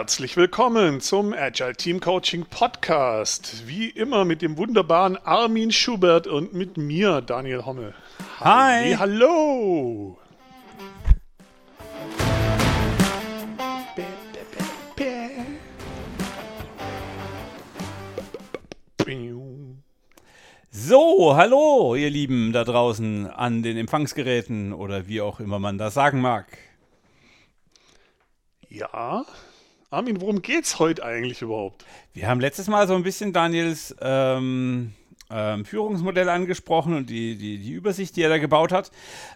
Herzlich willkommen zum Agile Team Coaching Podcast. Wie immer mit dem wunderbaren Armin Schubert und mit mir, Daniel Hommel. Hi. hallo. So, hallo, ihr Lieben da draußen an den Empfangsgeräten oder wie auch immer man das sagen mag. Ja, Armin, worum geht's heute eigentlich überhaupt? Wir haben letztes Mal so ein bisschen Daniels ähm, ähm, Führungsmodell angesprochen und die, die, die Übersicht, die er da gebaut hat.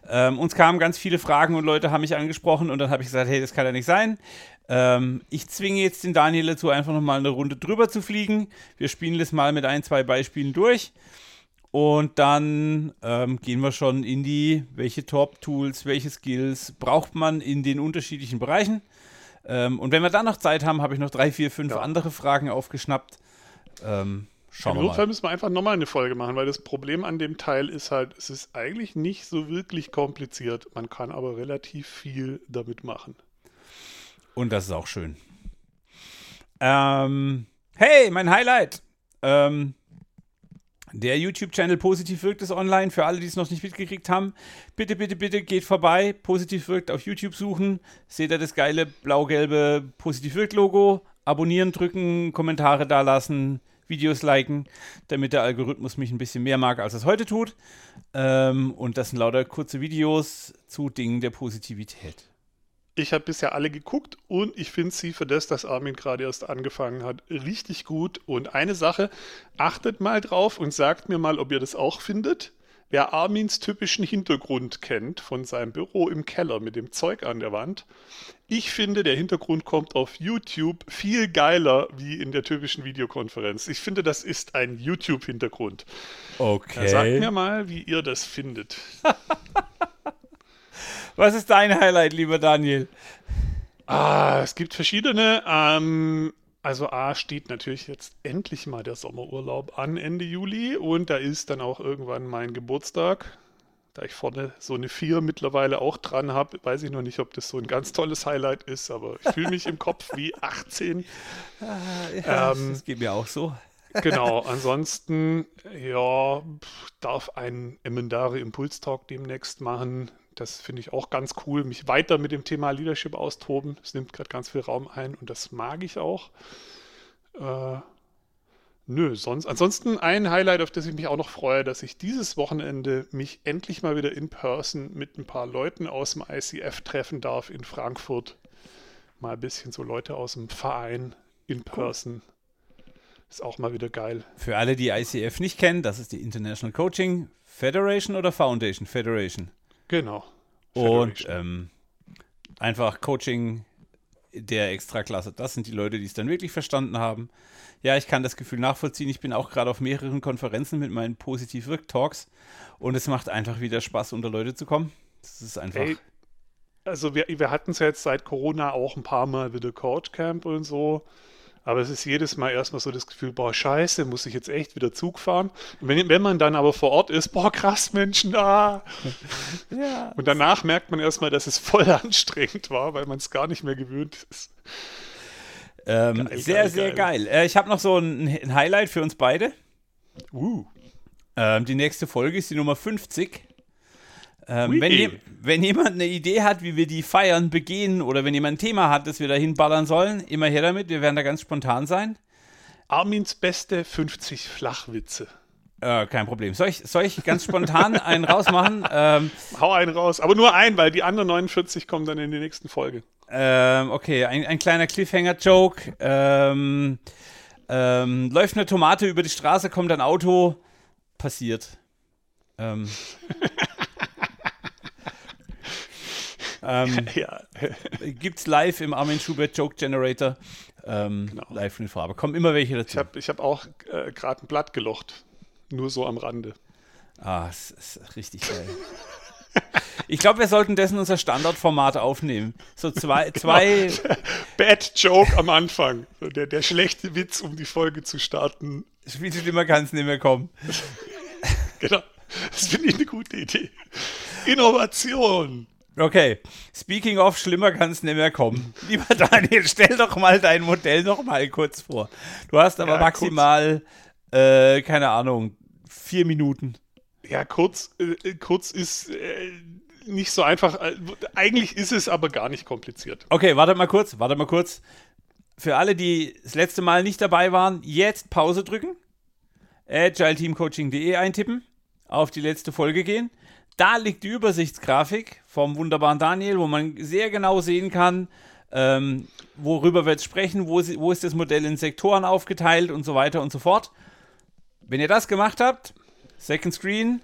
Ähm, uns kamen ganz viele Fragen und Leute haben mich angesprochen und dann habe ich gesagt, hey, das kann ja nicht sein. Ähm, ich zwinge jetzt den Daniel dazu, einfach nochmal eine Runde drüber zu fliegen. Wir spielen das mal mit ein, zwei Beispielen durch. Und dann ähm, gehen wir schon in die, welche Top-Tools, welche Skills braucht man in den unterschiedlichen Bereichen. Ähm, und wenn wir dann noch Zeit haben, habe ich noch drei, vier, fünf ja. andere Fragen aufgeschnappt. Ähm, schauen Im wir Notfall müssen wir einfach nochmal eine Folge machen, weil das Problem an dem Teil ist halt, es ist eigentlich nicht so wirklich kompliziert. Man kann aber relativ viel damit machen. Und das ist auch schön. Ähm, hey, mein Highlight. Ähm, der YouTube-Channel Positiv wirkt ist online. Für alle, die es noch nicht mitgekriegt haben, bitte, bitte, bitte geht vorbei. Positiv wirkt auf YouTube suchen. Seht ihr das geile blau-gelbe Positiv wirkt Logo. Abonnieren drücken, Kommentare dalassen, Videos liken, damit der Algorithmus mich ein bisschen mehr mag, als es heute tut. Ähm, und das sind lauter kurze Videos zu Dingen der Positivität. Ich habe bisher alle geguckt und ich finde sie für das, dass Armin gerade erst angefangen hat, richtig gut. Und eine Sache, achtet mal drauf und sagt mir mal, ob ihr das auch findet. Wer Armins typischen Hintergrund kennt von seinem Büro im Keller mit dem Zeug an der Wand, ich finde, der Hintergrund kommt auf YouTube viel geiler wie in der typischen Videokonferenz. Ich finde, das ist ein YouTube-Hintergrund. Okay. Sagt mir mal, wie ihr das findet. Was ist dein Highlight, lieber Daniel? Ah, es gibt verschiedene. Ähm, also A steht natürlich jetzt endlich mal der Sommerurlaub an Ende Juli und da ist dann auch irgendwann mein Geburtstag. Da ich vorne so eine 4 mittlerweile auch dran habe, weiß ich noch nicht, ob das so ein ganz tolles Highlight ist, aber ich fühle mich im Kopf wie 18. Ah, ja, ähm, das geht mir auch so. genau, ansonsten, ja, darf ein Emendare Impulstalk demnächst machen. Das finde ich auch ganz cool, mich weiter mit dem Thema Leadership austoben. Es nimmt gerade ganz viel Raum ein und das mag ich auch. Äh, nö, sonst. Ansonsten ein Highlight, auf das ich mich auch noch freue, dass ich dieses Wochenende mich endlich mal wieder in Person mit ein paar Leuten aus dem ICF treffen darf in Frankfurt. Mal ein bisschen so Leute aus dem Verein in Person. Cool. Ist auch mal wieder geil. Für alle, die ICF nicht kennen, das ist die International Coaching Federation oder Foundation Federation? Genau. Und ähm, einfach Coaching der Extraklasse. Das sind die Leute, die es dann wirklich verstanden haben. Ja, ich kann das Gefühl nachvollziehen. Ich bin auch gerade auf mehreren Konferenzen mit meinen Positiv-Wirk-Talks und es macht einfach wieder Spaß, unter Leute zu kommen. Das ist einfach. Hey, also wir, wir hatten es ja jetzt seit Corona auch ein paar Mal wieder Coach Camp und so. Aber es ist jedes Mal erstmal so das Gefühl, boah, scheiße, muss ich jetzt echt wieder Zug fahren? Wenn, wenn man dann aber vor Ort ist, boah, krass, Menschen da. ja. Und danach merkt man erstmal, dass es voll anstrengend war, weil man es gar nicht mehr gewöhnt ist. Ähm, geil, sehr, geil, sehr geil. geil. Äh, ich habe noch so ein, ein, Highlight für uns beide. Uh. Ähm, die nächste Folge ist die Nummer 50. Ähm, wenn, je, wenn, jemand eine Idee hat, wie wir die feiern, begehen oder wenn jemand ein Thema hat, das wir dahin ballern sollen, immer her damit. Wir werden da ganz spontan sein. Armins beste 50 Flachwitze. Äh, kein Problem. Soll ich, soll ich ganz spontan einen rausmachen? Ähm, Hau einen raus, aber nur einen, weil die anderen 49 kommen dann in die nächsten Folge. Ähm, okay, ein, ein kleiner Cliffhanger-Joke. Ähm, ähm, läuft eine Tomate über die Straße, kommt ein Auto, passiert. Ähm. Ähm, ja. Gibt's live im Armin Schubert Joke Generator. Ähm, genau. Live in Farbe. Kommen immer welche dazu. Ich habe ich hab auch äh, gerade ein Blatt gelocht. Nur so am Rande. Ah, das ist richtig geil. Ich glaube, wir sollten dessen unser Standardformat aufnehmen. So zwei. Genau. zwei Bad Joke am Anfang. So der, der schlechte Witz, um die Folge zu starten. Viel schlimmer kann es nicht mehr kommen. genau. Das finde ich eine gute Idee. Innovation. Okay, speaking of, schlimmer kann es nicht mehr kommen. Lieber Daniel, stell doch mal dein Modell noch mal kurz vor. Du hast aber ja, maximal, äh, keine Ahnung, vier Minuten. Ja, kurz, äh, kurz ist äh, nicht so einfach. Äh, eigentlich ist es aber gar nicht kompliziert. Okay, warte mal kurz, warte mal kurz. Für alle, die das letzte Mal nicht dabei waren, jetzt Pause drücken, agileteamcoaching.de eintippen, auf die letzte Folge gehen da liegt die Übersichtsgrafik vom wunderbaren Daniel, wo man sehr genau sehen kann, ähm, worüber wir jetzt sprechen, wo, wo ist das Modell in Sektoren aufgeteilt und so weiter und so fort. Wenn ihr das gemacht habt, Second Screen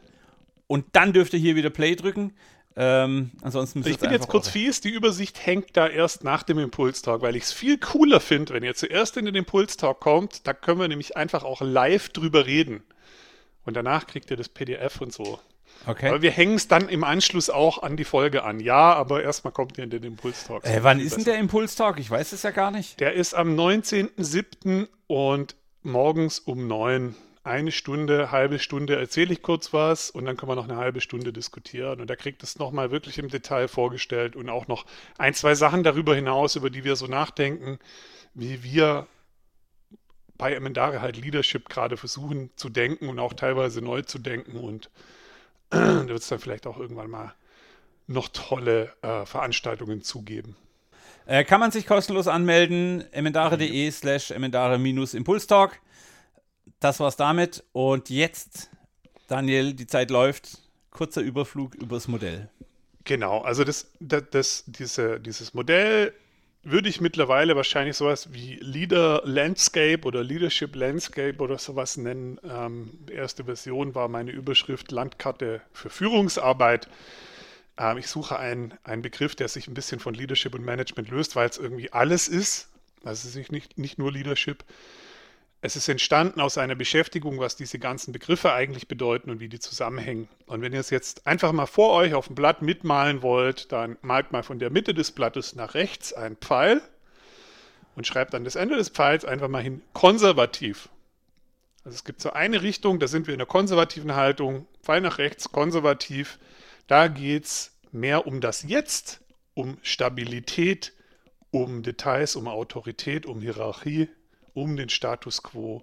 und dann dürft ihr hier wieder Play drücken. Ähm, ansonsten ich bin jetzt kurz fies, die Übersicht hängt da erst nach dem Impulstalk, weil ich es viel cooler finde, wenn ihr zuerst in den Impulstalk kommt, da können wir nämlich einfach auch live drüber reden. Und danach kriegt ihr das PDF und so. Okay. Aber wir hängen es dann im Anschluss auch an die Folge an. Ja, aber erstmal kommt ihr in den Impulstalk. Äh, wann ist denn der Impulstalk? Ich weiß es ja gar nicht. Der ist am 19.07. und morgens um 9 eine Stunde, halbe Stunde erzähle ich kurz was und dann können wir noch eine halbe Stunde diskutieren. Und da kriegt es nochmal wirklich im Detail vorgestellt und auch noch ein, zwei Sachen darüber hinaus, über die wir so nachdenken, wie wir bei Emendare halt Leadership gerade versuchen zu denken und auch teilweise neu zu denken und da wird es dann vielleicht auch irgendwann mal noch tolle äh, Veranstaltungen zugeben. Äh, kann man sich kostenlos anmelden, emendare.de slash emendare-impulstalk. Das war's damit. Und jetzt, Daniel, die Zeit läuft. Kurzer Überflug übers Modell. Genau, also das, das, das, diese, dieses Modell würde ich mittlerweile wahrscheinlich sowas wie Leader Landscape oder Leadership Landscape oder sowas nennen. Ähm, erste Version war meine Überschrift Landkarte für Führungsarbeit. Ähm, ich suche einen, einen Begriff, der sich ein bisschen von Leadership und Management löst, weil es irgendwie alles ist. Also es ist nicht, nicht nur Leadership. Es ist entstanden aus einer Beschäftigung, was diese ganzen Begriffe eigentlich bedeuten und wie die zusammenhängen. Und wenn ihr es jetzt einfach mal vor euch auf dem Blatt mitmalen wollt, dann malt mal von der Mitte des Blattes nach rechts einen Pfeil und schreibt an das Ende des Pfeils einfach mal hin konservativ. Also es gibt so eine Richtung, da sind wir in der konservativen Haltung, Pfeil nach rechts, konservativ. Da geht es mehr um das Jetzt, um Stabilität, um Details, um Autorität, um Hierarchie, um den Status quo,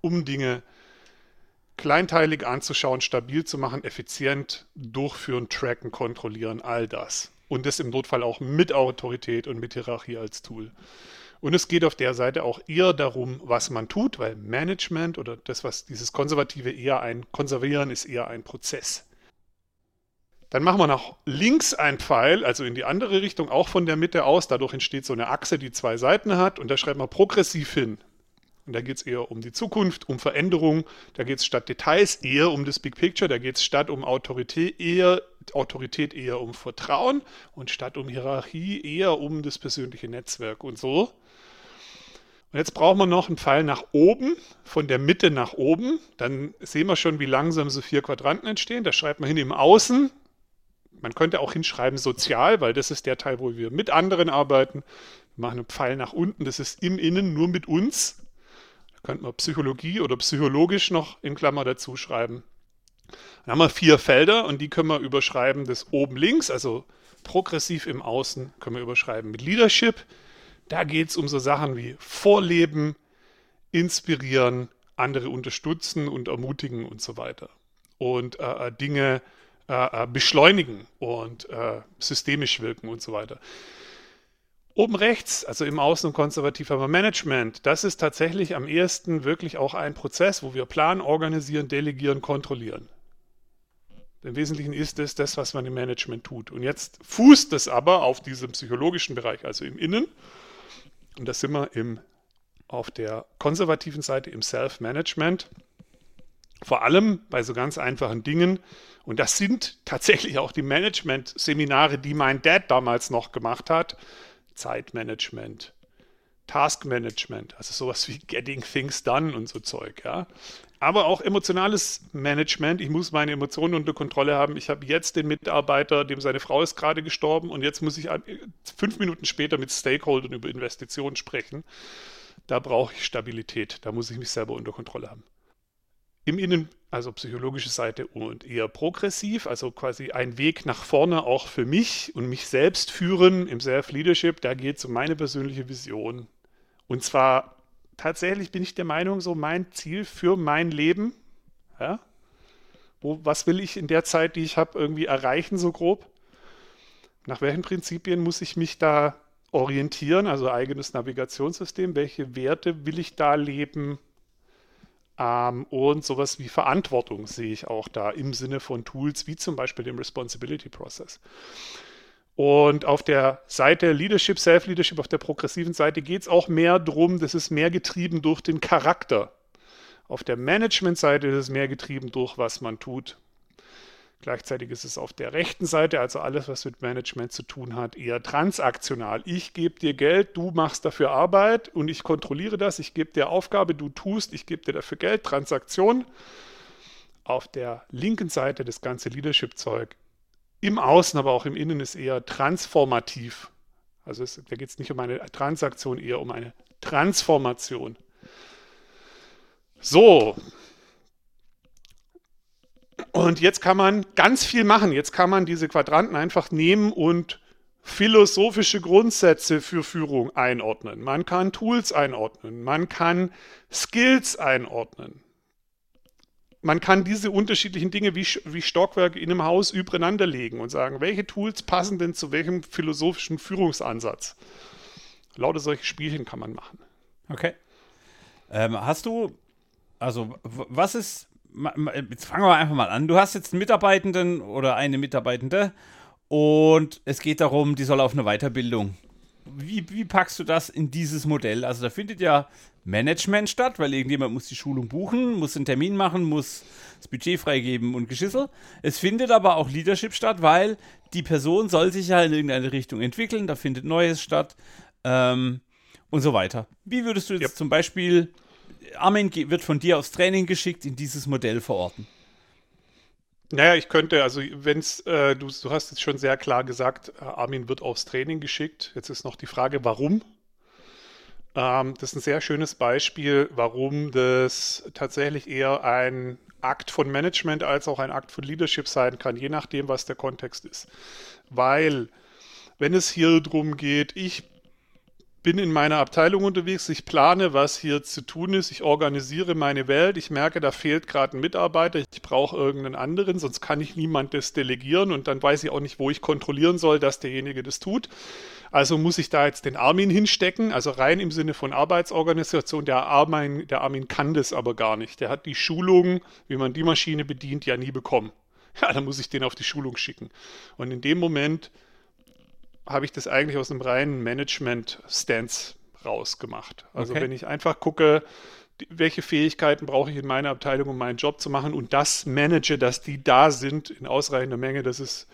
um Dinge kleinteilig anzuschauen, stabil zu machen, effizient durchführen, tracken, kontrollieren, all das. Und das im Notfall auch mit Autorität und mit Hierarchie als Tool. Und es geht auf der Seite auch eher darum, was man tut, weil Management oder das, was dieses Konservative eher ein Konservieren ist, eher ein Prozess. Dann machen wir nach links einen Pfeil, also in die andere Richtung, auch von der Mitte aus. Dadurch entsteht so eine Achse, die zwei Seiten hat. Und da schreibt man progressiv hin. Und da geht es eher um die Zukunft, um Veränderung. Da geht es statt Details eher um das Big Picture. Da geht es statt um Autorität eher, Autorität eher um Vertrauen und statt um Hierarchie eher um das persönliche Netzwerk und so. Und jetzt brauchen wir noch einen Pfeil nach oben, von der Mitte nach oben. Dann sehen wir schon, wie langsam so vier Quadranten entstehen. Da schreibt man hin im Außen, man könnte auch hinschreiben sozial, weil das ist der Teil, wo wir mit anderen arbeiten. Wir machen einen Pfeil nach unten, das ist im Innen nur mit uns. Da könnte man Psychologie oder psychologisch noch in Klammer dazu schreiben. Dann haben wir vier Felder und die können wir überschreiben. Das oben links, also progressiv im Außen, können wir überschreiben mit Leadership. Da geht es um so Sachen wie Vorleben, inspirieren, andere unterstützen und ermutigen und so weiter. Und äh, äh Dinge äh, äh, beschleunigen und äh, systemisch wirken und so weiter. Oben rechts, also im Außen- und konservativen Management, das ist tatsächlich am ehesten wirklich auch ein Prozess, wo wir planen, organisieren, delegieren, kontrollieren. Im Wesentlichen ist es das, was man im Management tut. Und jetzt fußt es aber auf diesem psychologischen Bereich, also im Innen. Und da sind wir im, auf der konservativen Seite im Self-Management. Vor allem bei so ganz einfachen Dingen. Und das sind tatsächlich auch die Management-Seminare, die mein Dad damals noch gemacht hat. Zeitmanagement, Taskmanagement, also sowas wie Getting Things Done und so Zeug, ja. Aber auch emotionales Management. Ich muss meine Emotionen unter Kontrolle haben. Ich habe jetzt den Mitarbeiter, dem seine Frau ist gerade gestorben und jetzt muss ich fünf Minuten später mit Stakeholdern über Investitionen sprechen. Da brauche ich Stabilität. Da muss ich mich selber unter Kontrolle haben. Im Innen also psychologische Seite und eher progressiv, also quasi ein Weg nach vorne auch für mich und mich selbst führen im Self-Leadership. Da geht es um meine persönliche Vision. Und zwar tatsächlich bin ich der Meinung, so mein Ziel für mein Leben, ja, wo, was will ich in der Zeit, die ich habe, irgendwie erreichen, so grob? Nach welchen Prinzipien muss ich mich da orientieren, also eigenes Navigationssystem? Welche Werte will ich da leben? Ähm, und sowas wie Verantwortung sehe ich auch da im Sinne von Tools wie zum Beispiel dem Responsibility Process. Und auf der Seite Leadership, Self-Leadership, auf der progressiven Seite geht es auch mehr darum, das ist mehr getrieben durch den Charakter. Auf der Management-Seite ist es mehr getrieben durch, was man tut. Gleichzeitig ist es auf der rechten Seite, also alles, was mit Management zu tun hat, eher transaktional. Ich gebe dir Geld, du machst dafür Arbeit und ich kontrolliere das. Ich gebe dir Aufgabe, du tust, ich gebe dir dafür Geld, Transaktion. Auf der linken Seite das ganze Leadership-Zeug im Außen, aber auch im Innen ist eher transformativ. Also es, da geht es nicht um eine Transaktion, eher um eine Transformation. So, und jetzt kann man ganz viel machen. Jetzt kann man diese Quadranten einfach nehmen und philosophische Grundsätze für Führung einordnen. Man kann Tools einordnen. Man kann Skills einordnen. Man kann diese unterschiedlichen Dinge wie, wie Stockwerke in einem Haus übereinander legen und sagen, welche Tools passen denn zu welchem philosophischen Führungsansatz. Lauter solche Spielchen kann man machen. Okay. Ähm, hast du, also was ist jetzt fangen wir einfach mal an. Du hast jetzt einen Mitarbeitenden oder eine Mitarbeitende und es geht darum, die soll auf eine Weiterbildung. Wie, wie packst du das in dieses Modell? Also da findet ja Management statt, weil irgendjemand muss die Schulung buchen, muss einen Termin machen, muss das Budget freigeben und Geschissel. Es findet aber auch Leadership statt, weil die Person soll sich ja in irgendeine Richtung entwickeln, da findet Neues statt ähm, und so weiter. Wie würdest du jetzt ja. zum Beispiel Armin wird von dir aufs Training geschickt, in dieses Modell verorten. Naja, ich könnte, also wenn es, äh, du, du, hast jetzt schon sehr klar gesagt, äh, Armin wird aufs Training geschickt. Jetzt ist noch die Frage, warum? Ähm, das ist ein sehr schönes Beispiel, warum das tatsächlich eher ein Akt von Management als auch ein Akt von Leadership sein kann, je nachdem, was der Kontext ist. Weil, wenn es hier darum geht, ich bin in meiner Abteilung unterwegs, ich plane, was hier zu tun ist, ich organisiere meine Welt, ich merke, da fehlt gerade ein Mitarbeiter, ich brauche irgendeinen anderen, sonst kann ich niemand das delegieren und dann weiß ich auch nicht, wo ich kontrollieren soll, dass derjenige das tut. Also muss ich da jetzt den Armin hinstecken, also rein im Sinne von Arbeitsorganisation. Der Armin, der Armin kann das aber gar nicht. Der hat die Schulung, wie man die Maschine bedient, ja nie bekommen. Ja, dann muss ich den auf die Schulung schicken. Und in dem Moment habe ich das eigentlich aus einem reinen Management-Stance rausgemacht. Also okay. wenn ich einfach gucke, welche Fähigkeiten brauche ich in meiner Abteilung, um meinen Job zu machen und das manage, dass die da sind in ausreichender Menge, das ist,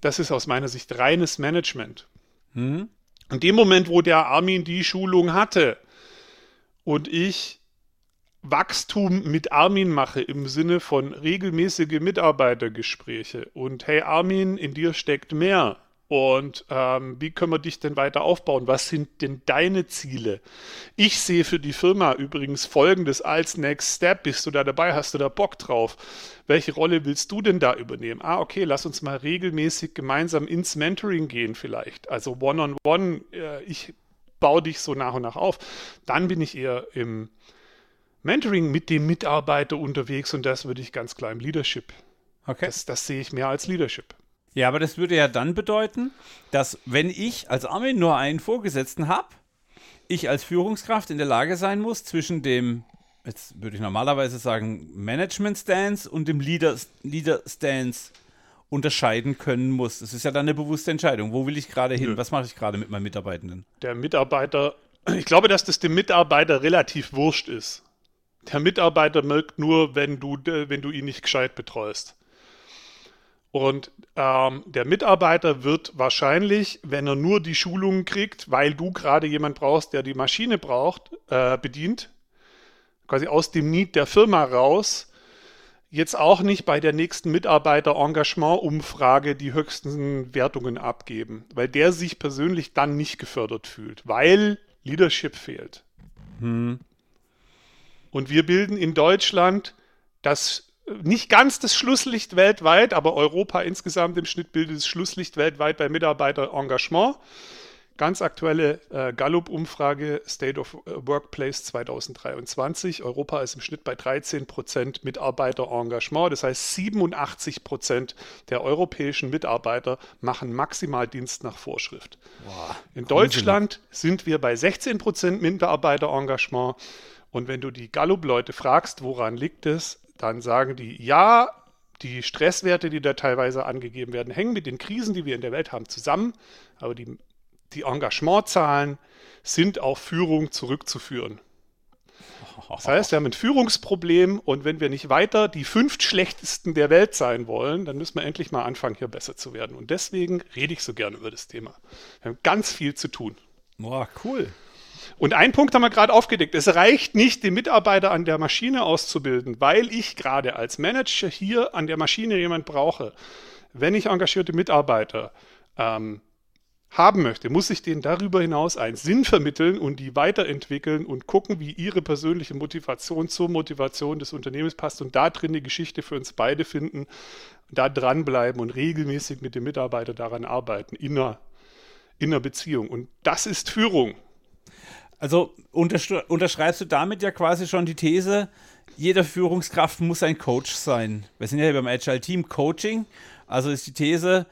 das ist aus meiner Sicht reines Management. Mhm. In dem Moment, wo der Armin die Schulung hatte und ich Wachstum mit Armin mache im Sinne von regelmäßige Mitarbeitergespräche und hey Armin, in dir steckt mehr, und ähm, wie können wir dich denn weiter aufbauen? Was sind denn deine Ziele? Ich sehe für die Firma übrigens Folgendes als Next Step. Bist du da dabei? Hast du da Bock drauf? Welche Rolle willst du denn da übernehmen? Ah, okay, lass uns mal regelmäßig gemeinsam ins Mentoring gehen vielleicht. Also One-on-One. -on -one, äh, ich baue dich so nach und nach auf. Dann bin ich eher im Mentoring mit dem Mitarbeiter unterwegs und das würde ich ganz klar im Leadership. Okay. Das, das sehe ich mehr als Leadership. Ja, aber das würde ja dann bedeuten, dass wenn ich als Armin nur einen Vorgesetzten habe, ich als Führungskraft in der Lage sein muss, zwischen dem, jetzt würde ich normalerweise sagen, Management-Stance und dem Leader-Stance unterscheiden können muss. Das ist ja dann eine bewusste Entscheidung. Wo will ich gerade hin? Nö. Was mache ich gerade mit meinen Mitarbeitenden? Der Mitarbeiter, ich glaube, dass das dem Mitarbeiter relativ wurscht ist. Der Mitarbeiter merkt nur, wenn du, wenn du ihn nicht gescheit betreust. Und ähm, der Mitarbeiter wird wahrscheinlich, wenn er nur die Schulungen kriegt, weil du gerade jemand brauchst, der die Maschine braucht, äh, bedient, quasi aus dem Need der Firma raus, jetzt auch nicht bei der nächsten Mitarbeiter-Engagement-Umfrage die höchsten Wertungen abgeben, weil der sich persönlich dann nicht gefördert fühlt, weil Leadership fehlt. Hm. Und wir bilden in Deutschland das nicht ganz das Schlusslicht weltweit, aber Europa insgesamt im Schnitt bildet das Schlusslicht weltweit bei Mitarbeiterengagement. Ganz aktuelle äh, Gallup-Umfrage State of Workplace 2023. Europa ist im Schnitt bei 13 Prozent Mitarbeiterengagement. Das heißt, 87 Prozent der europäischen Mitarbeiter machen Maximaldienst nach Vorschrift. Boah, In Deutschland sind wir bei 16 Prozent Mitarbeiterengagement. Und wenn du die Gallup-Leute fragst, woran liegt es, dann sagen die, ja, die Stresswerte, die da teilweise angegeben werden, hängen mit den Krisen, die wir in der Welt haben, zusammen. Aber die die Engagementzahlen sind auf Führung zurückzuführen. Das heißt, wir haben ein Führungsproblem und wenn wir nicht weiter die fünf schlechtesten der Welt sein wollen, dann müssen wir endlich mal anfangen, hier besser zu werden. Und deswegen rede ich so gerne über das Thema. Wir haben ganz viel zu tun. Boah, cool. Und einen Punkt haben wir gerade aufgedeckt. Es reicht nicht, den Mitarbeiter an der Maschine auszubilden, weil ich gerade als Manager hier an der Maschine jemand brauche. Wenn ich engagierte Mitarbeiter ähm, haben möchte, muss ich denen darüber hinaus einen Sinn vermitteln und die weiterentwickeln und gucken, wie ihre persönliche Motivation zur Motivation des Unternehmens passt und da drin eine Geschichte für uns beide finden, da dranbleiben und regelmäßig mit dem Mitarbeiter daran arbeiten, in einer, in einer Beziehung. Und das ist Führung. Also unterschreibst du damit ja quasi schon die These, jeder Führungskraft muss ein Coach sein. Wir sind ja hier beim Agile Team Coaching. Also ist die These,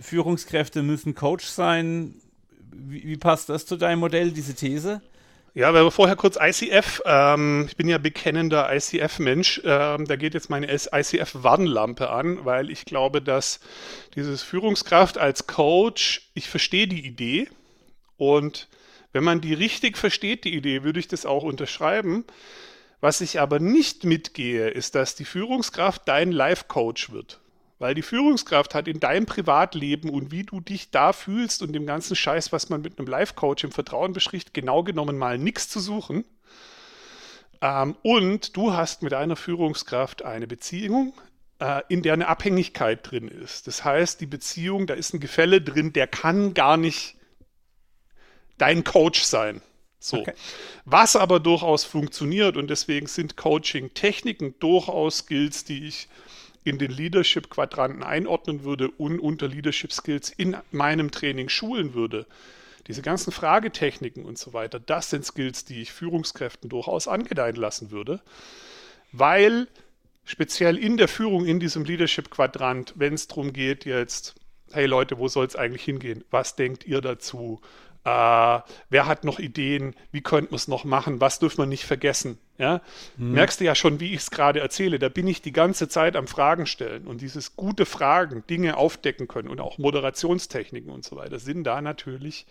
Führungskräfte müssen Coach sein. Wie, wie passt das zu deinem Modell, diese These? Ja, wir vorher kurz ICF, ähm, ich bin ja bekennender ICF-Mensch, ähm, da geht jetzt meine ICF-Warnlampe an, weil ich glaube, dass dieses Führungskraft als Coach, ich verstehe die Idee und wenn man die richtig versteht, die Idee, würde ich das auch unterschreiben. Was ich aber nicht mitgehe, ist, dass die Führungskraft dein Life-Coach wird. Weil die Führungskraft hat in deinem Privatleben und wie du dich da fühlst und dem ganzen Scheiß, was man mit einem Life-Coach im Vertrauen bespricht, genau genommen mal nichts zu suchen. Ähm, und du hast mit einer Führungskraft eine Beziehung, äh, in der eine Abhängigkeit drin ist. Das heißt, die Beziehung, da ist ein Gefälle drin, der kann gar nicht dein Coach sein. So. Okay. Was aber durchaus funktioniert und deswegen sind Coaching-Techniken durchaus Skills, die ich in den Leadership-Quadranten einordnen würde und unter Leadership Skills in meinem Training schulen würde. Diese ganzen Fragetechniken und so weiter, das sind Skills, die ich Führungskräften durchaus angedeihen lassen würde, weil speziell in der Führung in diesem Leadership-Quadrant, wenn es darum geht, jetzt, hey Leute, wo soll es eigentlich hingehen? Was denkt ihr dazu? Äh, wer hat noch Ideen? Wie könnte man es noch machen? Was dürfen wir nicht vergessen? Ja? Hm. Merkst du ja schon, wie ich es gerade erzähle. Da bin ich die ganze Zeit am Fragen stellen. Und dieses gute Fragen, Dinge aufdecken können und auch Moderationstechniken und so weiter sind da natürlich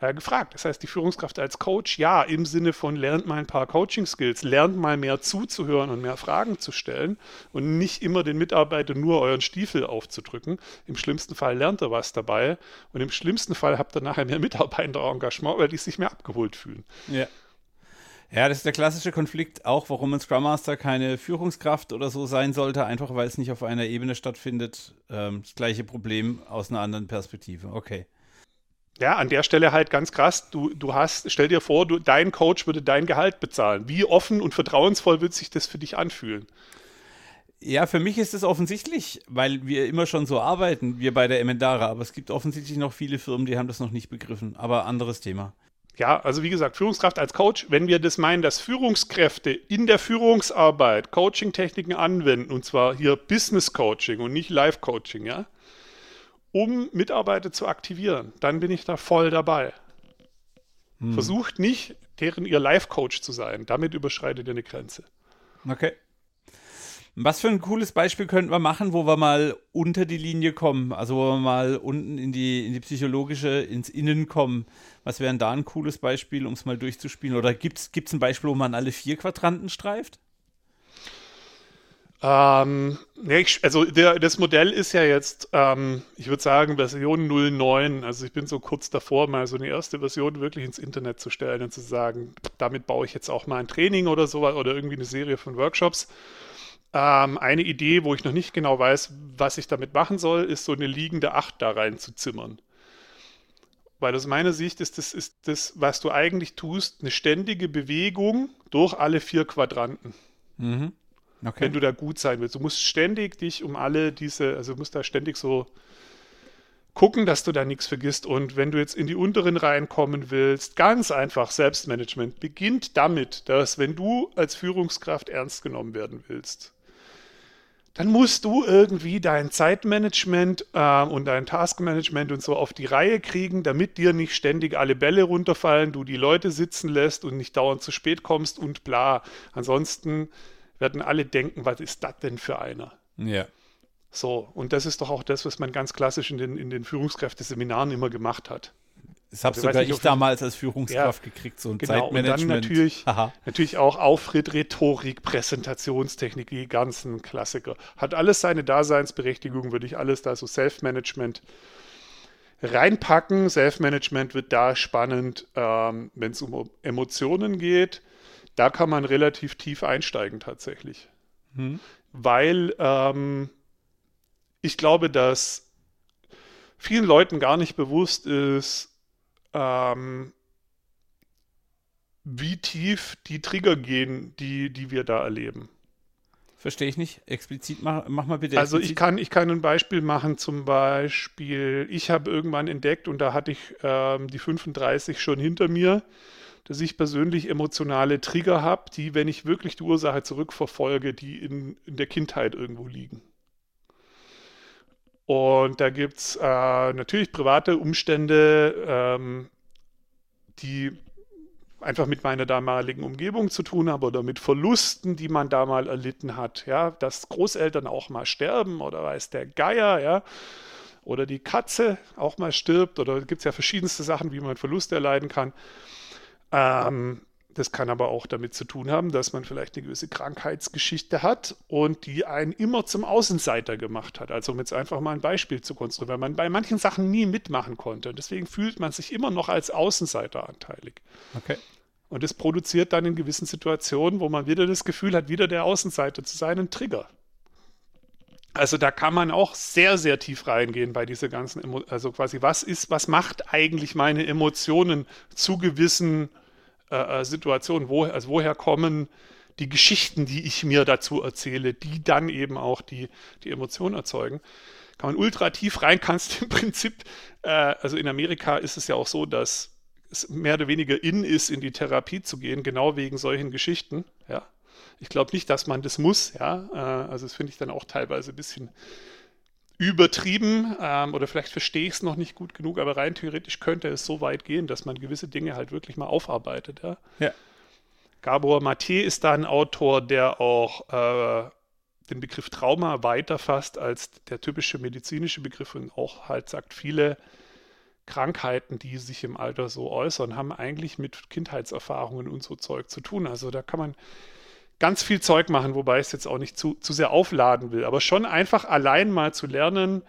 äh, gefragt. Das heißt, die Führungskraft als Coach, ja, im Sinne von lernt mal ein paar Coaching-Skills, lernt mal mehr zuzuhören und mehr Fragen zu stellen und nicht immer den Mitarbeiter nur euren Stiefel aufzudrücken. Im schlimmsten Fall lernt er was dabei und im schlimmsten Fall habt ihr nachher mehr Mitarbeiter-Engagement, weil die sich mehr abgeholt fühlen. Ja. Ja, das ist der klassische Konflikt, auch warum ein Scrum Master keine Führungskraft oder so sein sollte, einfach weil es nicht auf einer Ebene stattfindet. Ähm, das gleiche Problem aus einer anderen Perspektive. Okay. Ja, an der Stelle halt ganz krass. Du, du hast, stell dir vor, du, dein Coach würde dein Gehalt bezahlen. Wie offen und vertrauensvoll wird sich das für dich anfühlen? Ja, für mich ist es offensichtlich, weil wir immer schon so arbeiten, wir bei der Emendara. Aber es gibt offensichtlich noch viele Firmen, die haben das noch nicht begriffen. Aber anderes Thema. Ja, also wie gesagt, Führungskraft als Coach, wenn wir das meinen, dass Führungskräfte in der Führungsarbeit Coaching-Techniken anwenden, und zwar hier Business Coaching und nicht Life Coaching, ja, um Mitarbeiter zu aktivieren, dann bin ich da voll dabei. Hm. Versucht nicht, deren ihr Life-Coach zu sein. Damit überschreitet ihr eine Grenze. Okay. Was für ein cooles Beispiel könnten wir machen, wo wir mal unter die Linie kommen, also wo wir mal unten in die, in die psychologische, ins Innen kommen. Was wäre da ein cooles Beispiel, um es mal durchzuspielen? Oder gibt es ein Beispiel, wo man alle vier Quadranten streift? Ähm, nee, ich, also der, das Modell ist ja jetzt, ähm, ich würde sagen, Version 09. Also ich bin so kurz davor, mal so eine erste Version wirklich ins Internet zu stellen und zu sagen, damit baue ich jetzt auch mal ein Training oder so oder irgendwie eine Serie von Workshops. Ähm, eine Idee, wo ich noch nicht genau weiß, was ich damit machen soll, ist so eine liegende Acht da rein zu zimmern. Weil aus meiner Sicht ist das, ist das, was du eigentlich tust, eine ständige Bewegung durch alle vier Quadranten. Mhm. Okay. wenn du da gut sein willst. Du musst ständig dich um alle diese, also musst da ständig so gucken, dass du da nichts vergisst. Und wenn du jetzt in die unteren Reihen kommen willst, ganz einfach Selbstmanagement beginnt damit, dass wenn du als Führungskraft ernst genommen werden willst, dann musst du irgendwie dein Zeitmanagement äh, und dein Taskmanagement und so auf die Reihe kriegen, damit dir nicht ständig alle Bälle runterfallen, du die Leute sitzen lässt und nicht dauernd zu spät kommst und bla. Ansonsten werden alle denken, was ist das denn für einer? Ja. So, und das ist doch auch das, was man ganz klassisch in den, in den Führungskräfteseminaren immer gemacht hat. Das habe also, sogar ich, ich damals als Führungskraft ja, gekriegt, so ein genau, Zeitmanagement. Und dann natürlich, natürlich auch Auftritt, Rhetorik, Präsentationstechnik, die ganzen Klassiker. Hat alles seine Daseinsberechtigung, würde ich alles da so Self-Management reinpacken. Self-Management wird da spannend, ähm, wenn es um Emotionen geht. Da kann man relativ tief einsteigen tatsächlich. Hm. Weil ähm, ich glaube, dass vielen Leuten gar nicht bewusst ist, ähm, wie tief die Trigger gehen, die, die wir da erleben. Verstehe ich nicht. Explizit, mach, mach mal bitte. Also ich kann, ich kann ein Beispiel machen, zum Beispiel, ich habe irgendwann entdeckt und da hatte ich ähm, die 35 schon hinter mir, dass ich persönlich emotionale Trigger habe, die, wenn ich wirklich die Ursache zurückverfolge, die in, in der Kindheit irgendwo liegen. Und da gibt es äh, natürlich private Umstände, ähm, die einfach mit meiner damaligen Umgebung zu tun haben oder mit Verlusten, die man da mal erlitten hat. Ja, dass Großeltern auch mal sterben oder weiß der Geier, ja, oder die Katze auch mal stirbt oder gibt es ja verschiedenste Sachen, wie man Verluste erleiden kann. Ähm, das kann aber auch damit zu tun haben, dass man vielleicht eine gewisse Krankheitsgeschichte hat und die einen immer zum Außenseiter gemacht hat. Also um jetzt einfach mal ein Beispiel zu konstruieren, weil man bei manchen Sachen nie mitmachen konnte. Und deswegen fühlt man sich immer noch als Außenseiter anteilig. Okay. Und das produziert dann in gewissen Situationen, wo man wieder das Gefühl hat, wieder der Außenseiter zu sein, einen Trigger. Also da kann man auch sehr, sehr tief reingehen bei dieser ganzen, Emo also quasi, was ist, was macht eigentlich meine Emotionen zu gewissen äh, äh, Situation, wo, also woher kommen die Geschichten, die ich mir dazu erzähle, die dann eben auch die, die Emotionen erzeugen. Kann man ultra tief rein, kannst im Prinzip, äh, also in Amerika ist es ja auch so, dass es mehr oder weniger in ist, in die Therapie zu gehen, genau wegen solchen Geschichten. Ja. Ich glaube nicht, dass man das muss, ja. Äh, also das finde ich dann auch teilweise ein bisschen übertrieben ähm, oder vielleicht verstehe ich es noch nicht gut genug, aber rein theoretisch könnte es so weit gehen, dass man gewisse Dinge halt wirklich mal aufarbeitet. Ja. ja. Gabor Maté ist da ein Autor, der auch äh, den Begriff Trauma weiter fasst als der typische medizinische Begriff und auch halt sagt, viele Krankheiten, die sich im Alter so äußern, haben eigentlich mit Kindheitserfahrungen und so Zeug zu tun. Also da kann man ganz viel Zeug machen, wobei ich es jetzt auch nicht zu, zu sehr aufladen will. Aber schon einfach allein mal zu lernen,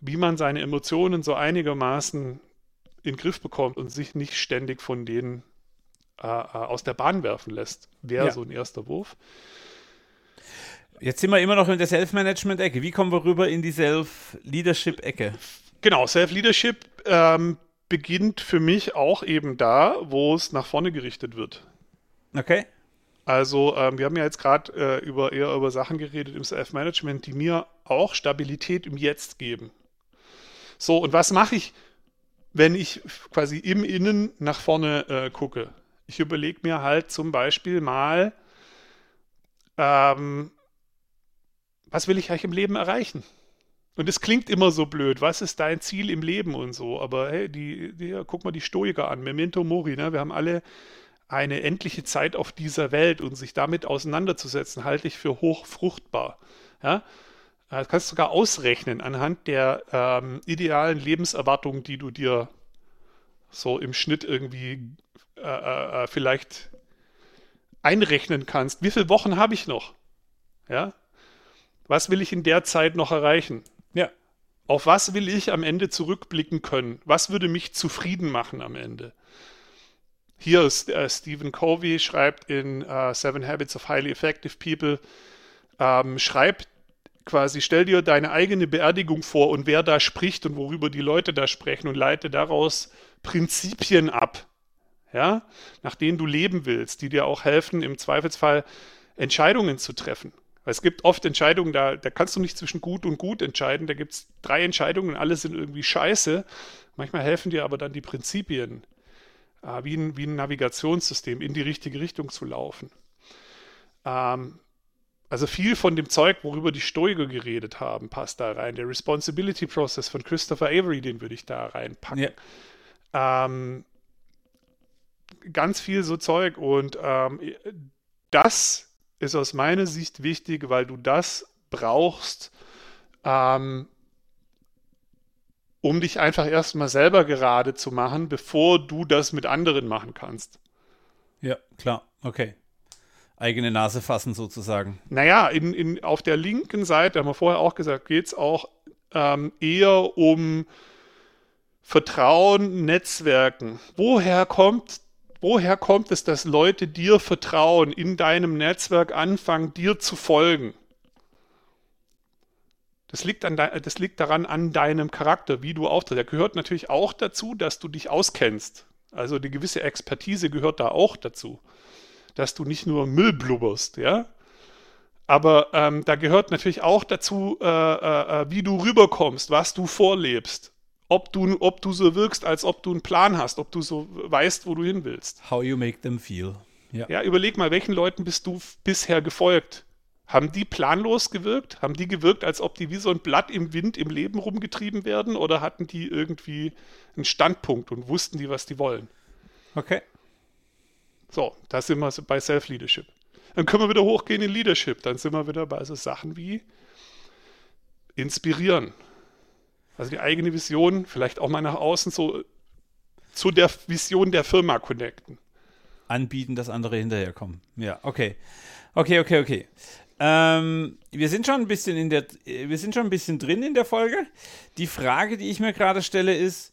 wie man seine Emotionen so einigermaßen in den Griff bekommt und sich nicht ständig von denen äh, äh aus der Bahn werfen lässt, wäre ja. so ein erster Wurf. Jetzt sind wir immer noch in der Self-Management-Ecke. Wie kommen wir rüber in die Self-Leadership-Ecke? Genau, Self-Leadership ähm, beginnt für mich auch eben da, wo es nach vorne gerichtet wird. Okay. Also ähm, wir haben ja jetzt gerade äh, über, eher über Sachen geredet im Self-Management, die mir auch Stabilität im Jetzt geben. So, und was mache ich, wenn ich quasi im Innen nach vorne äh, gucke? Ich überlege mir halt zum Beispiel mal, ähm, was will ich eigentlich im Leben erreichen? Und es klingt immer so blöd, was ist dein Ziel im Leben und so, aber hey, die, die guck mal die Stoiker an, Memento Mori, ne? wir haben alle eine endliche Zeit auf dieser Welt und sich damit auseinanderzusetzen, halte ich für hochfruchtbar. Ja? Das kannst du sogar ausrechnen anhand der ähm, idealen Lebenserwartung, die du dir so im Schnitt irgendwie äh, äh, äh, vielleicht einrechnen kannst. Wie viele Wochen habe ich noch? Ja? Was will ich in der Zeit noch erreichen? Ja. Auf was will ich am Ende zurückblicken können? Was würde mich zufrieden machen am Ende? Hier ist äh, Stephen Covey schreibt in uh, Seven Habits of Highly Effective People, ähm, schreibt quasi, stell dir deine eigene Beerdigung vor und wer da spricht und worüber die Leute da sprechen und leite daraus Prinzipien ab, ja, nach denen du leben willst, die dir auch helfen, im Zweifelsfall Entscheidungen zu treffen. Es gibt oft Entscheidungen, da, da kannst du nicht zwischen gut und gut entscheiden. Da gibt es drei Entscheidungen, alle sind irgendwie scheiße. Manchmal helfen dir aber dann die Prinzipien, äh, wie, ein, wie ein Navigationssystem, in die richtige Richtung zu laufen. Ähm, also viel von dem Zeug, worüber die Stoiker geredet haben, passt da rein. Der Responsibility Process von Christopher Avery, den würde ich da reinpacken. Ja. Ähm, ganz viel so Zeug und ähm, das ist aus meiner Sicht wichtig, weil du das brauchst, ähm, um dich einfach erstmal selber gerade zu machen, bevor du das mit anderen machen kannst. Ja, klar, okay. Eigene Nase fassen sozusagen. Naja, in, in, auf der linken Seite, haben wir vorher auch gesagt, geht es auch ähm, eher um Vertrauen, Netzwerken. Woher kommt Woher kommt es, dass Leute dir vertrauen, in deinem Netzwerk anfangen, dir zu folgen? Das liegt, an das liegt daran an deinem Charakter, wie du auftrittst. Da gehört natürlich auch dazu, dass du dich auskennst. Also die gewisse Expertise gehört da auch dazu. Dass du nicht nur Müll blubberst, ja. Aber ähm, da gehört natürlich auch dazu, äh, äh, äh wie du rüberkommst, was du vorlebst ob du, ob du so wirkst, als ob du einen Plan hast, ob du so weißt, wo du hin willst. How you make them feel. Ja. ja, überleg mal, welchen Leuten bist du bisher gefolgt? Haben die planlos gewirkt? Haben die gewirkt, als ob die wie so ein Blatt im Wind im Leben rumgetrieben werden? Oder hatten die irgendwie einen Standpunkt und wussten die, was die wollen? Okay. So, da sind wir bei Self-Leadership. Dann können wir wieder hochgehen in Leadership. Dann sind wir wieder bei so Sachen wie inspirieren. Also die eigene Vision vielleicht auch mal nach außen so zu der Vision der Firma connecten. Anbieten, dass andere hinterherkommen. Ja, okay. Okay, okay, okay. Ähm, wir sind schon ein bisschen in der, wir sind schon ein bisschen drin in der Folge. Die Frage, die ich mir gerade stelle, ist,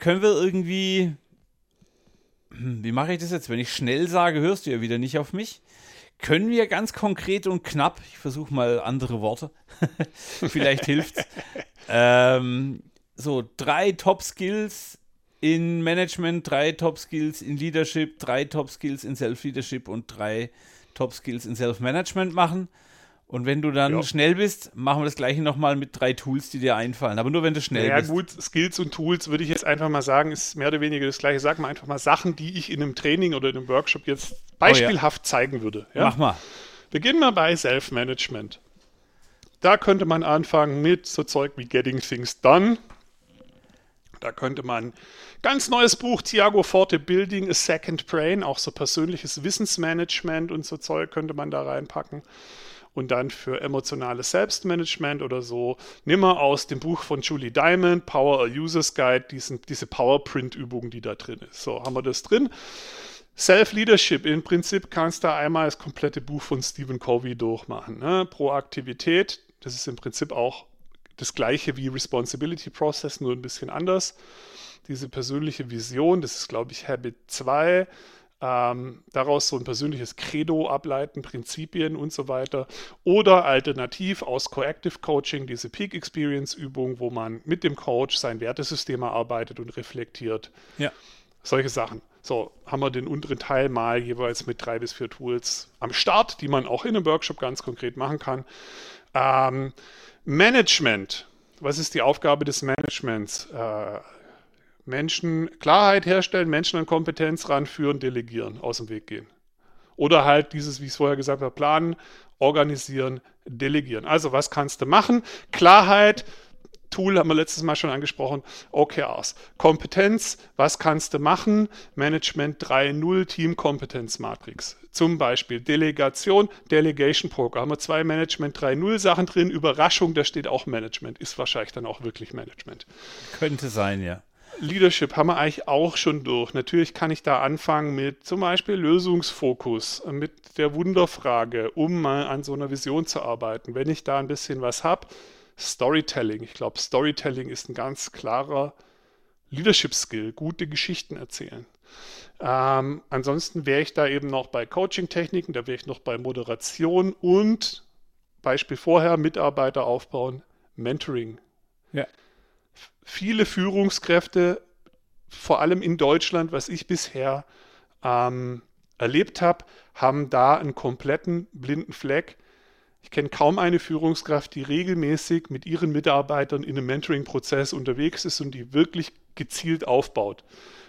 können wir irgendwie, hm, wie mache ich das jetzt? Wenn ich schnell sage, hörst du ja wieder nicht auf mich. Können wir ganz konkret und knapp, ich versuche mal andere Worte, vielleicht hilft's, ähm, so drei Top-Skills in Management, drei Top-Skills in Leadership, drei Top-Skills in Self-Leadership und drei Top-Skills in Self-Management machen. Und wenn du dann ja. schnell bist, machen wir das gleiche nochmal mit drei Tools, die dir einfallen. Aber nur wenn du schnell ja, bist. Ja, gut, Skills und Tools würde ich jetzt einfach mal sagen, ist mehr oder weniger das gleiche. Sag mal einfach mal Sachen, die ich in einem Training oder in einem Workshop jetzt beispielhaft oh, ja. zeigen würde. Mach mal. Beginnen wir bei Self-Management. Da könnte man anfangen mit so Zeug wie Getting Things Done. Da könnte man ganz neues Buch, Thiago Forte, Building a Second Brain, auch so persönliches Wissensmanagement und so Zeug könnte man da reinpacken. Und dann für emotionales Selbstmanagement oder so, nimm mal aus dem Buch von Julie Diamond, Power a User's Guide, diesen, diese PowerPrint-Übung, die da drin ist. So, haben wir das drin. Self-Leadership, im Prinzip kannst du einmal das komplette Buch von Stephen Covey durchmachen. Ne? Proaktivität, das ist im Prinzip auch das gleiche wie Responsibility Process, nur ein bisschen anders. Diese persönliche Vision, das ist, glaube ich, Habit 2. Ähm, daraus so ein persönliches Credo ableiten, Prinzipien und so weiter. Oder alternativ aus Coactive Coaching diese Peak Experience Übung, wo man mit dem Coach sein Wertesystem erarbeitet und reflektiert. Ja. Solche Sachen. So, haben wir den unteren Teil mal jeweils mit drei bis vier Tools am Start, die man auch in einem Workshop ganz konkret machen kann. Ähm, Management. Was ist die Aufgabe des Managements? Äh, Menschen Klarheit herstellen, Menschen an Kompetenz ranführen, delegieren, aus dem Weg gehen. Oder halt dieses, wie ich es vorher gesagt habe, planen, organisieren, delegieren. Also was kannst du machen? Klarheit, Tool haben wir letztes Mal schon angesprochen, OKRs. Kompetenz, was kannst du machen? Management 3.0 Team Kompetenz Matrix. Zum Beispiel Delegation, Delegation Poker. Haben wir zwei Management 3.0 Sachen drin. Überraschung, da steht auch Management. Ist wahrscheinlich dann auch wirklich Management. Könnte sein, ja. Leadership haben wir eigentlich auch schon durch. Natürlich kann ich da anfangen mit zum Beispiel Lösungsfokus, mit der Wunderfrage, um mal an so einer Vision zu arbeiten. Wenn ich da ein bisschen was habe, Storytelling. Ich glaube, Storytelling ist ein ganz klarer Leadership-Skill, gute Geschichten erzählen. Ähm, ansonsten wäre ich da eben noch bei Coaching-Techniken, da wäre ich noch bei Moderation und Beispiel vorher, Mitarbeiter aufbauen, Mentoring. Ja. Viele Führungskräfte, vor allem in Deutschland, was ich bisher ähm, erlebt habe, haben da einen kompletten blinden Fleck Ich kenne kaum eine Führungskraft, die regelmäßig mit ihren Mitarbeitern in einem Mentoring-Prozess unterwegs ist und die wirklich gezielt aufbaut.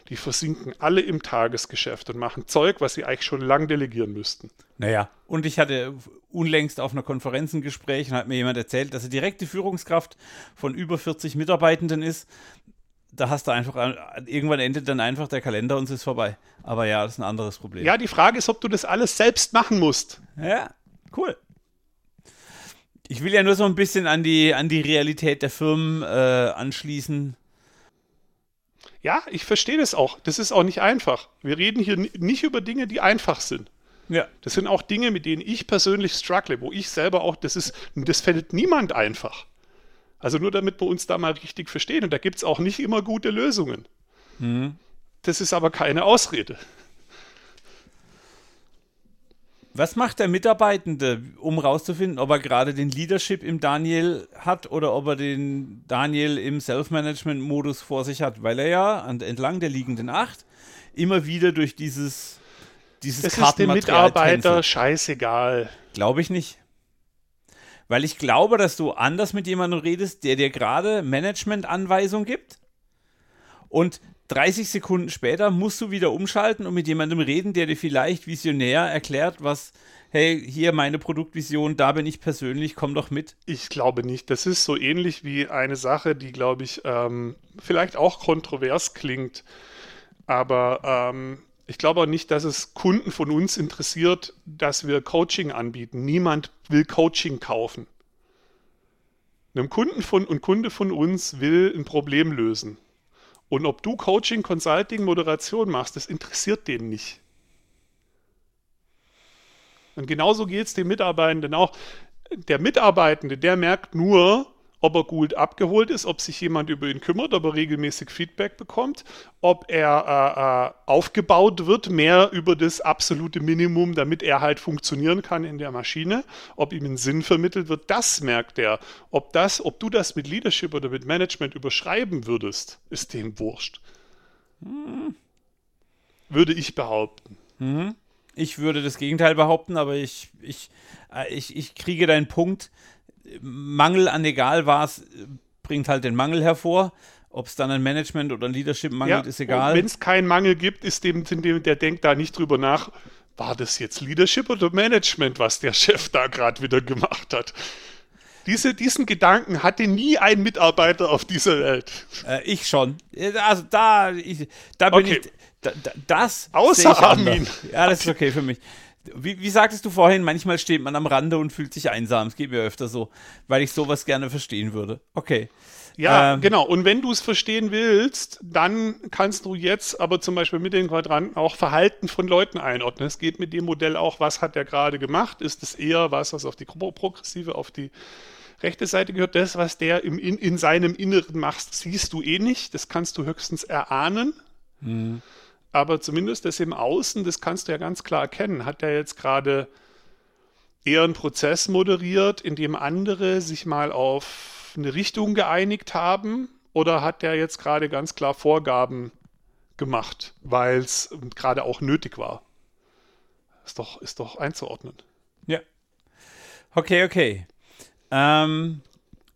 Die versinken alle im Tagesgeschäft und machen Zeug, was sie eigentlich schon lang delegieren müssten. Naja, und ich hatte unlängst auf einer Konferenz ein Gespräch und hat mir jemand erzählt, dass er direkte Führungskraft von über 40 Mitarbeitenden ist. Da hast du einfach, irgendwann endet dann einfach der Kalender und es ist vorbei. Aber ja, das ist ein anderes Problem. Ja, die Frage ist, ob du das alles selbst machen musst. Ja, cool. Ich will ja nur so ein bisschen an die, an die Realität der Firmen äh, anschließen. Ja, ich verstehe das auch. Das ist auch nicht einfach. Wir reden hier nicht über Dinge, die einfach sind. Ja. Das sind auch Dinge, mit denen ich persönlich struggle, wo ich selber auch, das ist, das fällt niemand einfach. Also nur damit wir uns da mal richtig verstehen. Und da gibt es auch nicht immer gute Lösungen. Mhm. Das ist aber keine Ausrede. Was macht der Mitarbeitende, um rauszufinden, ob er gerade den Leadership im Daniel hat oder ob er den Daniel im Self-Management-Modus vor sich hat? Weil er ja entlang der liegenden Acht immer wieder durch dieses, dieses Das ist dem Mitarbeiter tänzelt. scheißegal. Glaube ich nicht. Weil ich glaube, dass du anders mit jemandem redest, der dir gerade Management-Anweisung gibt und 30 Sekunden später musst du wieder umschalten und mit jemandem reden, der dir vielleicht visionär erklärt, was, hey, hier meine Produktvision, da bin ich persönlich, komm doch mit. Ich glaube nicht. Das ist so ähnlich wie eine Sache, die, glaube ich, ähm, vielleicht auch kontrovers klingt. Aber ähm, ich glaube auch nicht, dass es Kunden von uns interessiert, dass wir Coaching anbieten. Niemand will Coaching kaufen. Einem Kunden von und Kunde von uns will ein Problem lösen. Und ob du Coaching, Consulting, Moderation machst, das interessiert den nicht. Und genauso geht es den Mitarbeitenden auch. Der Mitarbeitende, der merkt nur, ob er gut abgeholt ist, ob sich jemand über ihn kümmert, ob er regelmäßig Feedback bekommt, ob er äh, äh, aufgebaut wird, mehr über das absolute Minimum, damit er halt funktionieren kann in der Maschine, ob ihm ein Sinn vermittelt wird, das merkt er. Ob das, ob du das mit Leadership oder mit Management überschreiben würdest, ist dem wurscht. Hm. Würde ich behaupten. Mhm. Ich würde das Gegenteil behaupten, aber ich, ich, äh, ich, ich kriege deinen Punkt. Mangel an egal was bringt halt den Mangel hervor. Ob es dann ein Management oder ein Leadership mangelt, ja, ist egal. Wenn es keinen Mangel gibt, ist dem, dem, der denkt da nicht drüber nach, war das jetzt Leadership oder Management, was der Chef da gerade wieder gemacht hat. Diese, diesen Gedanken hatte nie ein Mitarbeiter auf dieser Welt. Äh, ich schon. Also da, ich, da bin okay. ich. Da, da, das. Außer Armin. Ja, das ist okay für mich. Wie, wie, sagtest du vorhin, manchmal steht man am Rande und fühlt sich einsam. Es geht mir öfter so, weil ich sowas gerne verstehen würde. Okay. Ja, ähm, genau. Und wenn du es verstehen willst, dann kannst du jetzt aber zum Beispiel mit den Quadranten auch Verhalten von Leuten einordnen. Es geht mit dem Modell auch, was hat der gerade gemacht? Ist es eher was, was auf die progressive, auf die rechte Seite gehört? Das, was der im, in, in seinem Inneren macht, siehst du eh nicht. Das kannst du höchstens erahnen. Mhm. Aber zumindest das im Außen, das kannst du ja ganz klar erkennen. Hat er jetzt gerade eher einen Prozess moderiert, in dem andere sich mal auf eine Richtung geeinigt haben? Oder hat er jetzt gerade ganz klar Vorgaben gemacht, weil es gerade auch nötig war? Ist doch, ist doch einzuordnen. Ja. Okay, okay. Ähm,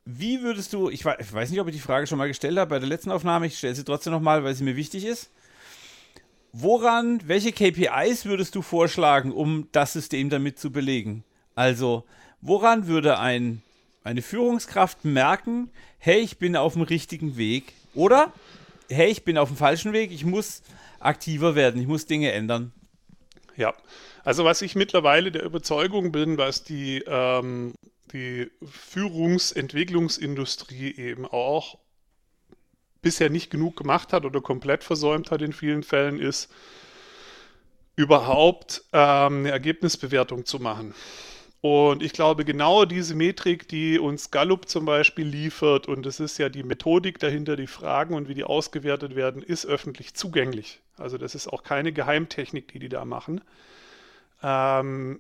wie würdest du, ich weiß, ich weiß nicht, ob ich die Frage schon mal gestellt habe bei der letzten Aufnahme, ich stelle sie trotzdem nochmal, weil sie mir wichtig ist. Woran, welche KPIs würdest du vorschlagen, um das System damit zu belegen? Also, woran würde ein, eine Führungskraft merken, hey, ich bin auf dem richtigen Weg? Oder, hey, ich bin auf dem falschen Weg, ich muss aktiver werden, ich muss Dinge ändern? Ja, also was ich mittlerweile der Überzeugung bin, was die, ähm, die Führungsentwicklungsindustrie eben auch bisher nicht genug gemacht hat oder komplett versäumt hat in vielen Fällen, ist überhaupt ähm, eine Ergebnisbewertung zu machen. Und ich glaube, genau diese Metrik, die uns Gallup zum Beispiel liefert, und es ist ja die Methodik dahinter, die Fragen und wie die ausgewertet werden, ist öffentlich zugänglich. Also das ist auch keine Geheimtechnik, die die da machen. Ähm,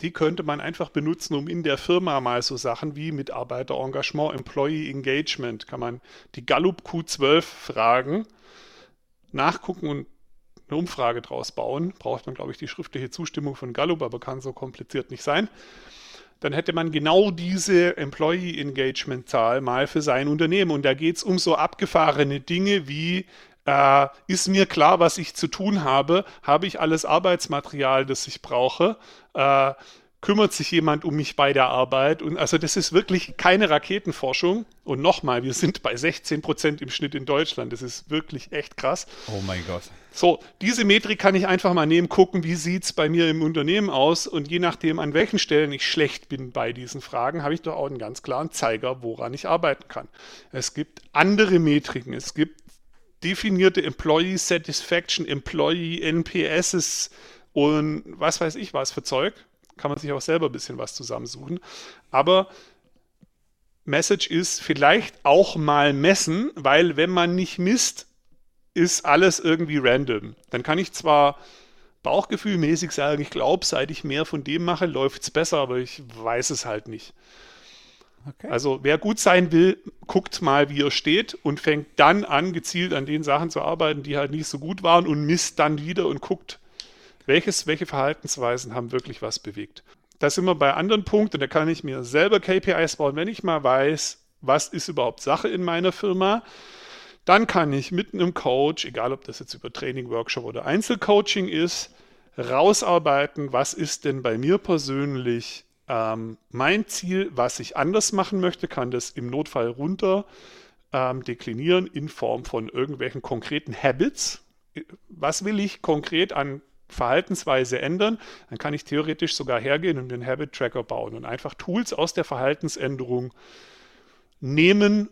die könnte man einfach benutzen, um in der Firma mal so Sachen wie Mitarbeiterengagement, Employee Engagement, kann man die Gallup Q12 fragen, nachgucken und eine Umfrage draus bauen. Braucht man, glaube ich, die schriftliche Zustimmung von Gallup, aber kann so kompliziert nicht sein. dann hätte man genau diese Employee Engagement Zahl mal für sein Unternehmen. Und da geht es um so abgefahrene Dinge wie, äh, ist mir klar, was ich zu tun habe? Habe ich alles Arbeitsmaterial, das ich brauche? Äh, kümmert sich jemand um mich bei der Arbeit? Und also das ist wirklich keine Raketenforschung. Und nochmal, wir sind bei 16 Prozent im Schnitt in Deutschland. Das ist wirklich echt krass. Oh mein Gott. So, diese Metrik kann ich einfach mal nehmen, gucken, wie sieht es bei mir im Unternehmen aus. Und je nachdem, an welchen Stellen ich schlecht bin bei diesen Fragen, habe ich doch auch einen ganz klaren Zeiger, woran ich arbeiten kann. Es gibt andere Metriken. Es gibt definierte Employee Satisfaction, Employee NPSs und was weiß ich was für Zeug kann man sich auch selber ein bisschen was zusammensuchen. Aber Message ist vielleicht auch mal messen, weil wenn man nicht misst, ist alles irgendwie random. Dann kann ich zwar bauchgefühlmäßig sagen, ich glaube, seit ich mehr von dem mache, läuft es besser, aber ich weiß es halt nicht. Okay. Also wer gut sein will, guckt mal, wie er steht und fängt dann an, gezielt an den Sachen zu arbeiten, die halt nicht so gut waren und misst dann wieder und guckt, welches, welche Verhaltensweisen haben wirklich was bewegt. Da sind wir bei anderen Punkten, da kann ich mir selber KPIs bauen, wenn ich mal weiß, was ist überhaupt Sache in meiner Firma. Dann kann ich mit einem Coach, egal ob das jetzt über Training, Workshop oder Einzelcoaching ist, rausarbeiten, was ist denn bei mir persönlich ähm, mein Ziel, was ich anders machen möchte, kann das im Notfall runter ähm, deklinieren in Form von irgendwelchen konkreten Habits. Was will ich konkret an Verhaltensweise ändern, dann kann ich theoretisch sogar hergehen und den Habit Tracker bauen und einfach Tools aus der Verhaltensänderung nehmen,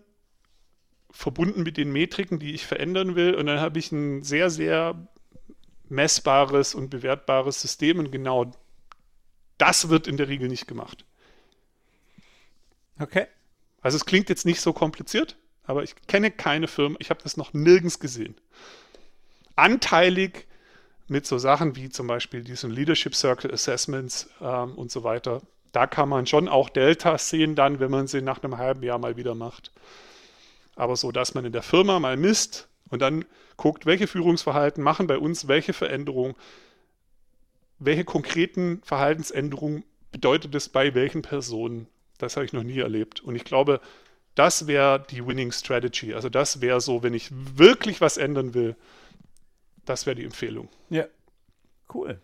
verbunden mit den Metriken, die ich verändern will. Und dann habe ich ein sehr, sehr messbares und bewertbares System. Und genau das wird in der Regel nicht gemacht. Okay. Also es klingt jetzt nicht so kompliziert, aber ich kenne keine Firma, ich habe das noch nirgends gesehen. Anteilig mit so Sachen wie zum Beispiel diesen Leadership Circle Assessments ähm, und so weiter. Da kann man schon auch Deltas sehen dann, wenn man sie nach einem halben Jahr mal wieder macht. Aber so, dass man in der Firma mal misst und dann guckt, welche Führungsverhalten machen bei uns welche Veränderungen, welche konkreten Verhaltensänderungen bedeutet es bei welchen Personen. Das habe ich noch nie erlebt. Und ich glaube, das wäre die Winning Strategy. Also das wäre so, wenn ich wirklich was ändern will, das wäre die Empfehlung. Ja, cool.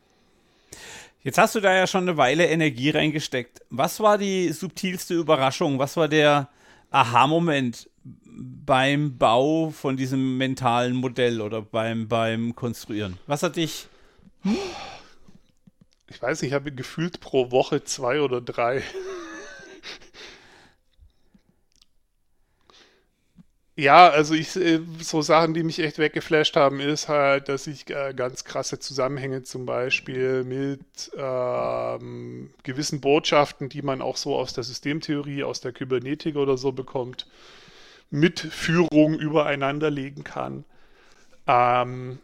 Jetzt hast du da ja schon eine Weile Energie reingesteckt. Was war die subtilste Überraschung? Was war der Aha-Moment beim Bau von diesem mentalen Modell oder beim, beim Konstruieren? Was hat dich. Ich weiß nicht, ich habe gefühlt pro Woche zwei oder drei. Ja, also ich äh, so Sachen, die mich echt weggeflasht haben, ist halt, dass ich äh, ganz krasse Zusammenhänge zum Beispiel mit ähm, gewissen Botschaften, die man auch so aus der Systemtheorie, aus der Kybernetik oder so bekommt, mit Führung übereinander legen kann. Ähm,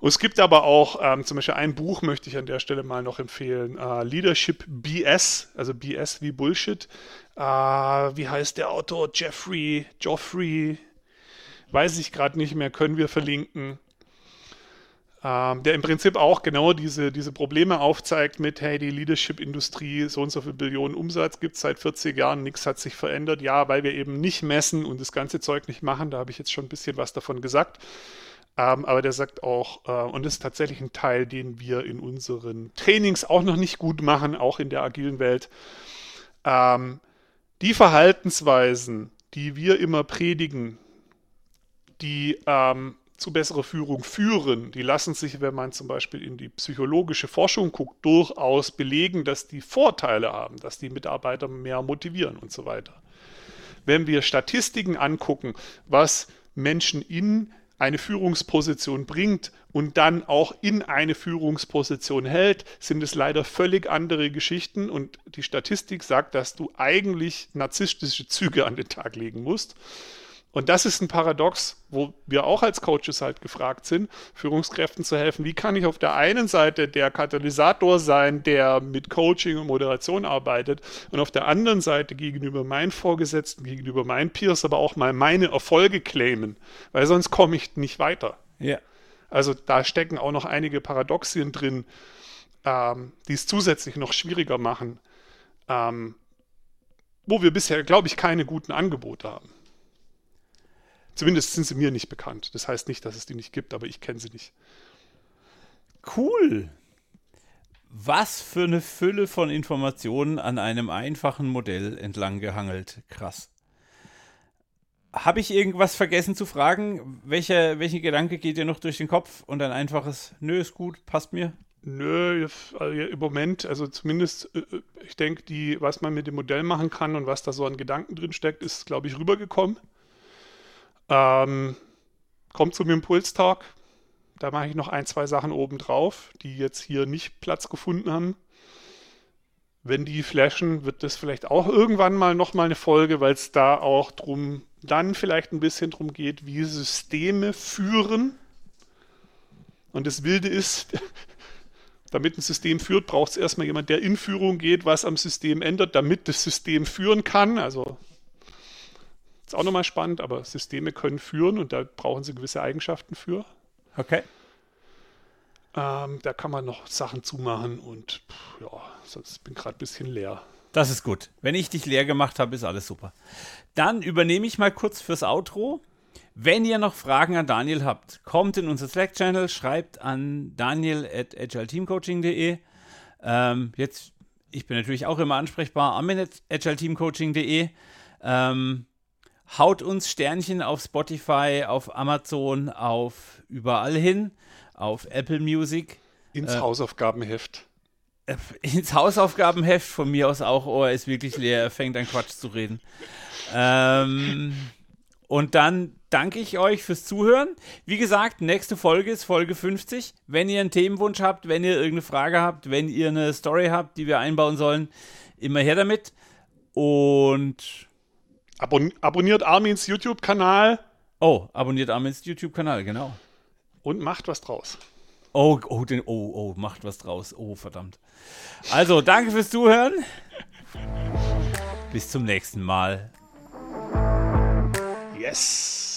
und es gibt aber auch ähm, zum Beispiel ein Buch, möchte ich an der Stelle mal noch empfehlen: äh, Leadership BS, also BS wie Bullshit. Äh, wie heißt der Autor? Jeffrey, Joffrey, weiß ich gerade nicht mehr, können wir verlinken. Ähm, der im Prinzip auch genau diese, diese Probleme aufzeigt mit, hey, die Leadership-Industrie, so und so viel Billionen Umsatz gibt es seit 40 Jahren, nichts hat sich verändert. Ja, weil wir eben nicht messen und das ganze Zeug nicht machen, da habe ich jetzt schon ein bisschen was davon gesagt. Ähm, aber der sagt auch, äh, und das ist tatsächlich ein Teil, den wir in unseren Trainings auch noch nicht gut machen, auch in der agilen Welt. Ähm, die Verhaltensweisen, die wir immer predigen, die ähm, zu besserer Führung führen, die lassen sich, wenn man zum Beispiel in die psychologische Forschung guckt, durchaus belegen, dass die Vorteile haben, dass die Mitarbeiter mehr motivieren und so weiter. Wenn wir Statistiken angucken, was Menschen in eine Führungsposition bringt und dann auch in eine Führungsposition hält, sind es leider völlig andere Geschichten und die Statistik sagt, dass du eigentlich narzisstische Züge an den Tag legen musst. Und das ist ein Paradox, wo wir auch als Coaches halt gefragt sind, Führungskräften zu helfen. Wie kann ich auf der einen Seite der Katalysator sein, der mit Coaching und Moderation arbeitet und auf der anderen Seite gegenüber meinen Vorgesetzten, gegenüber meinen Peers, aber auch mal meine Erfolge claimen, weil sonst komme ich nicht weiter. Ja. Also da stecken auch noch einige Paradoxien drin, ähm, die es zusätzlich noch schwieriger machen. ähm, wo wir bisher, glaube ich, keine guten Angebote haben. Zumindest sind sie mir nicht bekannt. Das heißt nicht, dass es die nicht gibt, aber ich kenne sie nicht. Cool. Was für eine Fülle von Informationen an einem einfachen Modell entlang gehangelt. Krass. Habe ich irgendwas vergessen zu fragen? Welcher, welcher Gedanke geht dir noch durch den Kopf? Und ein einfaches, nö, ist gut, passt mir? Nö, im Moment, also zumindest, äh, äh, ich denke, die, was man mit dem Modell machen kann und was da so an Gedanken drin steckt, ist, glaube ich, rübergekommen. Ähm, kommt zum Impulstalk. Da mache ich noch ein, zwei Sachen oben drauf, die jetzt hier nicht Platz gefunden haben. Wenn die flashen, wird das vielleicht auch irgendwann mal nochmal eine Folge, weil es da auch drum, dann vielleicht ein bisschen drum geht, wie Systeme führen. Und das Wilde ist, damit ein System führt, braucht es erstmal jemand, der in Führung geht, was am System ändert, damit das System führen kann. Also ist auch nochmal spannend, aber Systeme können führen und da brauchen sie gewisse Eigenschaften für. Okay. Ähm, da kann man noch Sachen zumachen und ja, sonst bin ich gerade ein bisschen leer. Das ist gut. Wenn ich dich leer gemacht habe, ist alles super. Dann übernehme ich mal kurz fürs Outro. Wenn ihr noch Fragen an Daniel habt, kommt in unser Slack-Channel, schreibt an daniel at agileteamcoaching.de. Ähm, jetzt, ich bin natürlich auch immer ansprechbar, am agileteamcoaching.de. Ähm, Haut uns Sternchen auf Spotify, auf Amazon, auf überall hin, auf Apple Music. Ins äh, Hausaufgabenheft. Äh, ins Hausaufgabenheft, von mir aus auch, oh, er ist wirklich leer, er fängt an Quatsch zu reden. Ähm, und dann danke ich euch fürs Zuhören. Wie gesagt, nächste Folge ist Folge 50. Wenn ihr einen Themenwunsch habt, wenn ihr irgendeine Frage habt, wenn ihr eine Story habt, die wir einbauen sollen, immer her damit. Und Abon abonniert Armins YouTube-Kanal. Oh, abonniert Armins YouTube-Kanal, genau. Und macht was draus. Oh, oh, den, oh, oh, macht was draus. Oh, verdammt. Also, danke fürs Zuhören. Bis zum nächsten Mal. Yes.